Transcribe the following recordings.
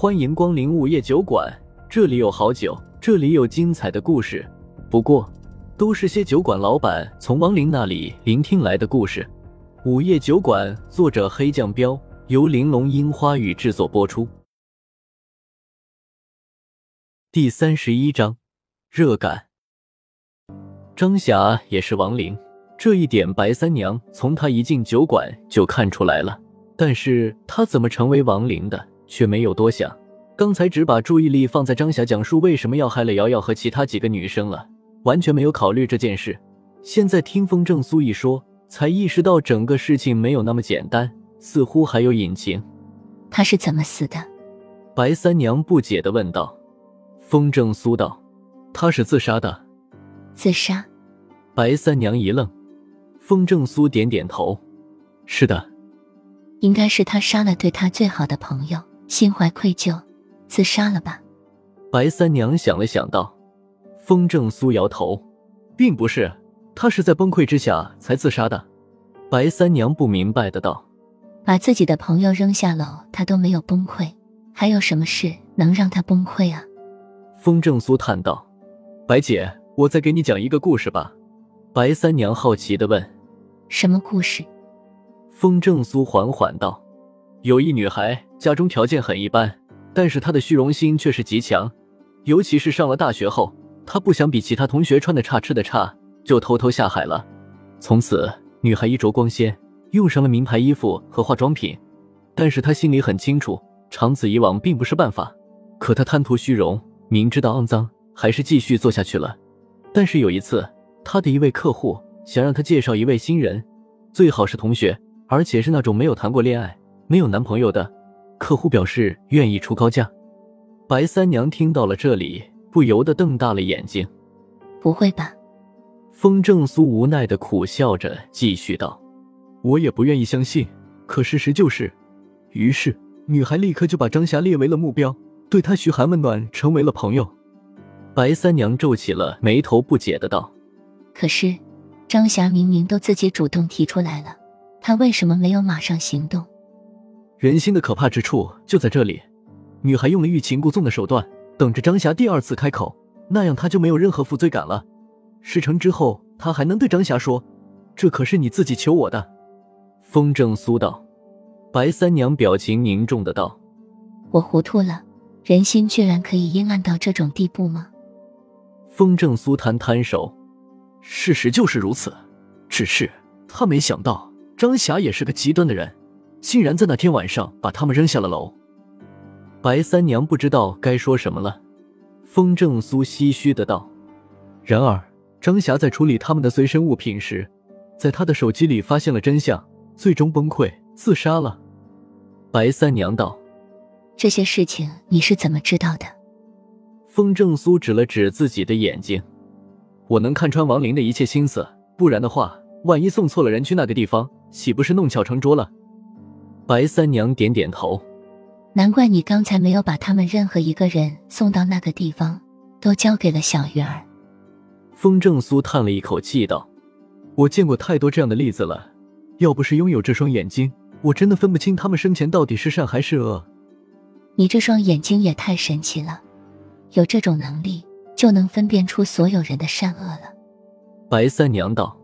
欢迎光临午夜酒馆，这里有好酒，这里有精彩的故事。不过，都是些酒馆老板从亡灵那里聆听来的故事。午夜酒馆，作者黑酱标，由玲珑樱花雨制作播出。第三十一章，热感。张霞也是亡灵，这一点白三娘从她一进酒馆就看出来了。但是她怎么成为亡灵的？却没有多想，刚才只把注意力放在张霞讲述为什么要害了瑶瑶和其他几个女生了，完全没有考虑这件事。现在听风正苏一说，才意识到整个事情没有那么简单，似乎还有隐情。他是怎么死的？白三娘不解的问道。风正苏道：“他是自杀的。”自杀？白三娘一愣。风正苏点点头：“是的，应该是他杀了对他最好的朋友。”心怀愧疚，自杀了吧？白三娘想了想道。风正苏摇头，并不是，他是在崩溃之下才自杀的。白三娘不明白的道：“把自己的朋友扔下楼，他都没有崩溃，还有什么事能让他崩溃啊？”风正苏叹道：“白姐，我再给你讲一个故事吧。”白三娘好奇的问：“什么故事？”风正苏缓缓道。有一女孩，家中条件很一般，但是她的虚荣心却是极强。尤其是上了大学后，她不想比其他同学穿的差、吃的差，就偷偷下海了。从此，女孩衣着光鲜，用上了名牌衣服和化妆品。但是她心里很清楚，长此以往并不是办法。可她贪图虚荣，明知道肮脏，还是继续做下去了。但是有一次，她的一位客户想让她介绍一位新人，最好是同学，而且是那种没有谈过恋爱。没有男朋友的客户表示愿意出高价。白三娘听到了这里，不由得瞪大了眼睛。不会吧？风正苏无奈的苦笑着，继续道：“我也不愿意相信，可事实就是。”于是，女孩立刻就把张霞列为了目标，对她嘘寒问暖，成为了朋友。白三娘皱起了眉头，不解的道：“可是，张霞明明都自己主动提出来了，她为什么没有马上行动？”人心的可怕之处就在这里，女孩用了欲擒故纵的手段，等着张霞第二次开口，那样她就没有任何负罪感了。事成之后，她还能对张霞说：“这可是你自己求我的。”风正苏道，白三娘表情凝重的道：“我糊涂了，人心居然可以阴暗到这种地步吗？”风正苏摊摊手：“事实就是如此，只是他没想到张霞也是个极端的人。”竟然在那天晚上把他们扔下了楼。白三娘不知道该说什么了。风正苏唏嘘的道：“然而，张霞在处理他们的随身物品时，在他的手机里发现了真相，最终崩溃自杀了。”白三娘道：“这些事情你是怎么知道的？”风正苏指了指自己的眼睛：“我能看穿王林的一切心思，不然的话，万一送错了人去那个地方，岂不是弄巧成拙了？”白三娘点点头，难怪你刚才没有把他们任何一个人送到那个地方，都交给了小鱼儿。风正苏叹了一口气道：“我见过太多这样的例子了，要不是拥有这双眼睛，我真的分不清他们生前到底是善还是恶。”你这双眼睛也太神奇了，有这种能力就能分辨出所有人的善恶了。白三娘道。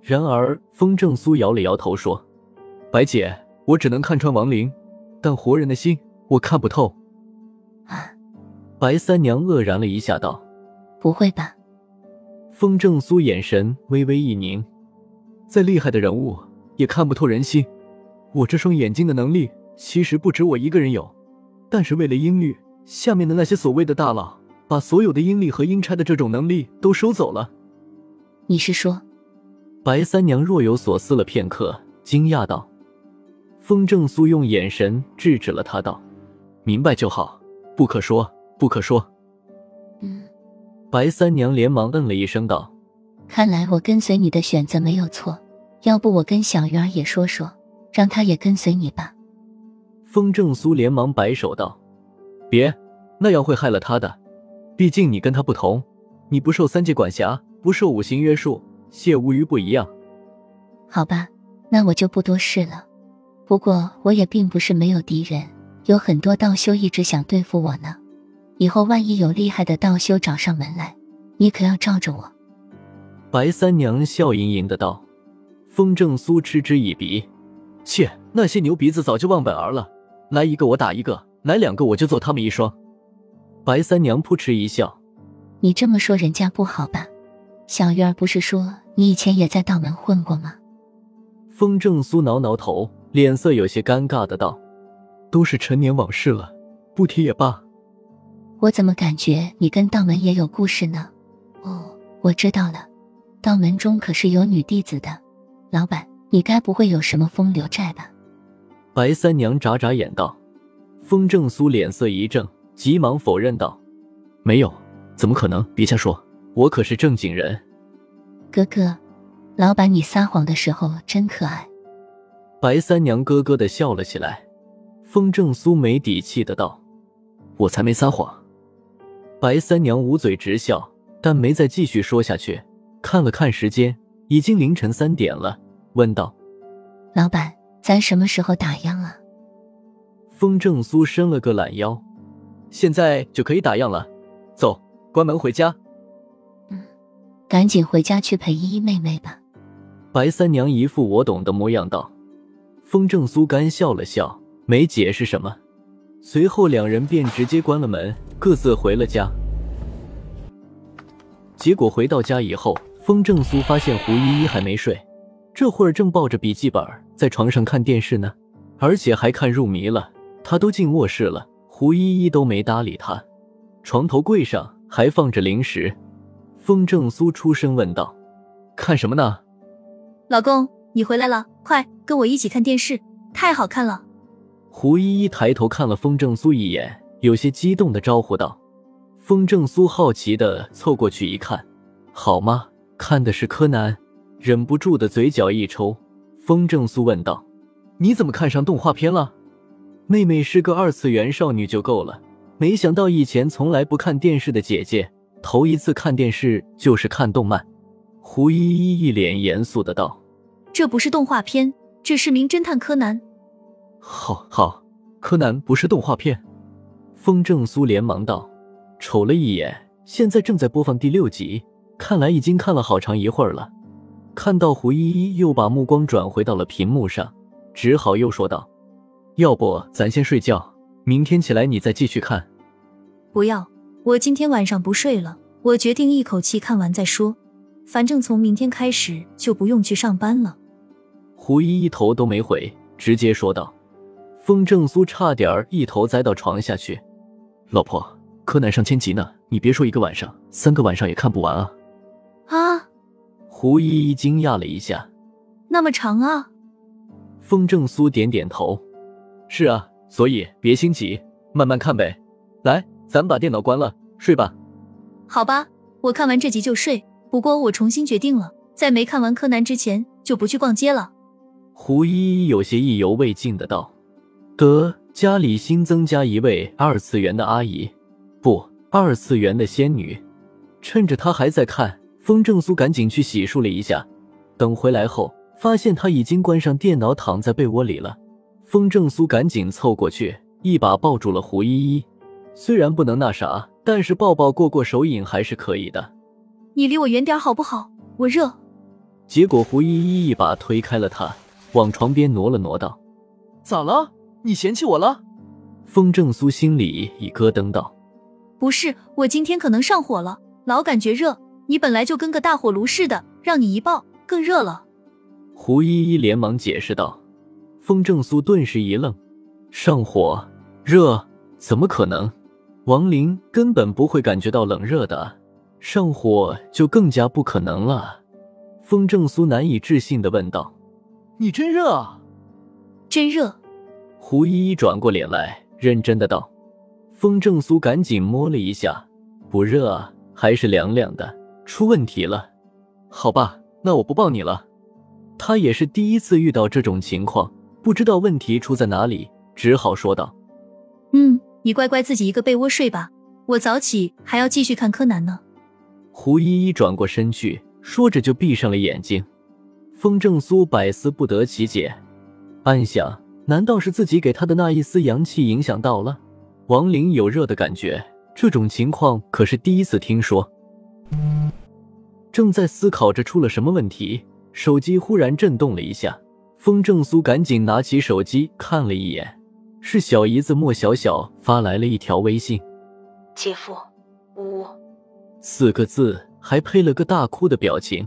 然而风正苏摇了摇头说：“白姐。”我只能看穿亡灵，但活人的心我看不透。啊！白三娘愕然了一下，道：“不会吧？”风正苏眼神微微一凝，再厉害的人物也看不透人心。我这双眼睛的能力其实不止我一个人有，但是为了音律，下面的那些所谓的大佬把所有的阴力和阴差的这种能力都收走了。你是说？白三娘若有所思了片刻，惊讶道。风正苏用眼神制止了他，道：“明白就好，不可说，不可说。”嗯，白三娘连忙嗯了一声，道：“看来我跟随你的选择没有错，要不我跟小鱼儿也说说，让他也跟随你吧。”风正苏连忙摆手道：“别，那样会害了他的。毕竟你跟他不同，你不受三界管辖，不受五行约束，谢无鱼不一样。”好吧，那我就不多事了。不过我也并不是没有敌人，有很多道修一直想对付我呢。以后万一有厉害的道修找上门来，你可要罩着我。”白三娘笑盈盈的道。风正苏嗤之以鼻：“切，那些牛鼻子早就忘本儿了，来一个我打一个，来两个我就揍他们一双。”白三娘扑哧一笑：“你这么说人家不好吧？小鱼儿不是说你以前也在道门混过吗？”风正苏挠挠头，脸色有些尴尬的道：“都是陈年往事了，不提也罢。”我怎么感觉你跟道门也有故事呢？哦，我知道了，道门中可是有女弟子的。老板，你该不会有什么风流债吧？白三娘眨眨眼道。风正苏脸色一正，急忙否认道：“没有，怎么可能？别瞎说，我可是正经人。”哥哥，老板你撒谎的时候真可爱。白三娘咯咯的笑了起来。风正苏没底气的道：“我才没撒谎。”白三娘捂嘴直笑，但没再继续说下去。看了看时间。已经凌晨三点了，问道：“老板，咱什么时候打烊啊？”风正苏伸了个懒腰：“现在就可以打烊了，走，关门回家。”“嗯，赶紧回家去陪依依妹妹吧。”白三娘一副我懂的模样道。风正苏干笑了笑，没解释什么。随后两人便直接关了门，各自回了家。结果回到家以后。风正苏发现胡依依还没睡，这会儿正抱着笔记本在床上看电视呢，而且还看入迷了。他都进卧室了，胡依依都没搭理他。床头柜上还放着零食。风正苏出声问道：“看什么呢？”“老公，你回来了，快跟我一起看电视，太好看了。”胡依依抬头看了风正苏一眼，有些激动的招呼道。风正苏好奇的凑过去一看，好吗？看的是柯南，忍不住的嘴角一抽。风正苏问道：“你怎么看上动画片了？妹妹是个二次元少女就够了，没想到以前从来不看电视的姐姐，头一次看电视就是看动漫。”胡依依一脸严肃的道：“这不是动画片，这是名侦探柯南。”好好，柯南不是动画片。风正苏连忙道，瞅了一眼，现在正在播放第六集。看来已经看了好长一会儿了，看到胡依依又把目光转回到了屏幕上，只好又说道：“要不咱先睡觉，明天起来你再继续看。”“不要，我今天晚上不睡了，我决定一口气看完再说。反正从明天开始就不用去上班了。”胡一一头都没回，直接说道。风正苏差点一头栽到床下去：“老婆，柯南上千集呢，你别说一个晚上，三个晚上也看不完啊！”啊！胡依依惊讶了一下，那么长啊！风正苏点点头，是啊，所以别心急，慢慢看呗。来，咱把电脑关了，睡吧。好吧，我看完这集就睡。不过我重新决定了，在没看完柯南之前，就不去逛街了。胡依依有些意犹未尽的道：“得，家里新增加一位二次元的阿姨，不，二次元的仙女。趁着她还在看。”风正苏赶紧去洗漱了一下，等回来后发现她已经关上电脑，躺在被窝里了。风正苏赶紧凑过去，一把抱住了胡依依。虽然不能那啥，但是抱抱过过手瘾还是可以的。你离我远点好不好？我热。结果胡依依一把推开了他，往床边挪了挪，道：“咋了？你嫌弃我了？”风正苏心里已咯噔，道：“不是，我今天可能上火了，老感觉热。”你本来就跟个大火炉似的，让你一抱更热了。胡依依连忙解释道。风正苏顿时一愣：上火热？怎么可能？王林根本不会感觉到冷热的，上火就更加不可能了。风正苏难以置信的问道：“你真热啊？”“真热。”胡依依转过脸来，认真的道。风正苏赶紧摸了一下，不热啊，还是凉凉的。出问题了，好吧，那我不抱你了。他也是第一次遇到这种情况，不知道问题出在哪里，只好说道：“嗯，你乖乖自己一个被窝睡吧，我早起还要继续看柯南呢。”胡依依转过身去，说着就闭上了眼睛。风正苏百思不得其解，暗想：难道是自己给他的那一丝阳气影响到了？王林有热的感觉，这种情况可是第一次听说。正在思考着出了什么问题，手机忽然震动了一下。风正苏赶紧拿起手机看了一眼，是小姨子莫小小发来了一条微信：“姐夫，呜。”四个字，还配了个大哭的表情。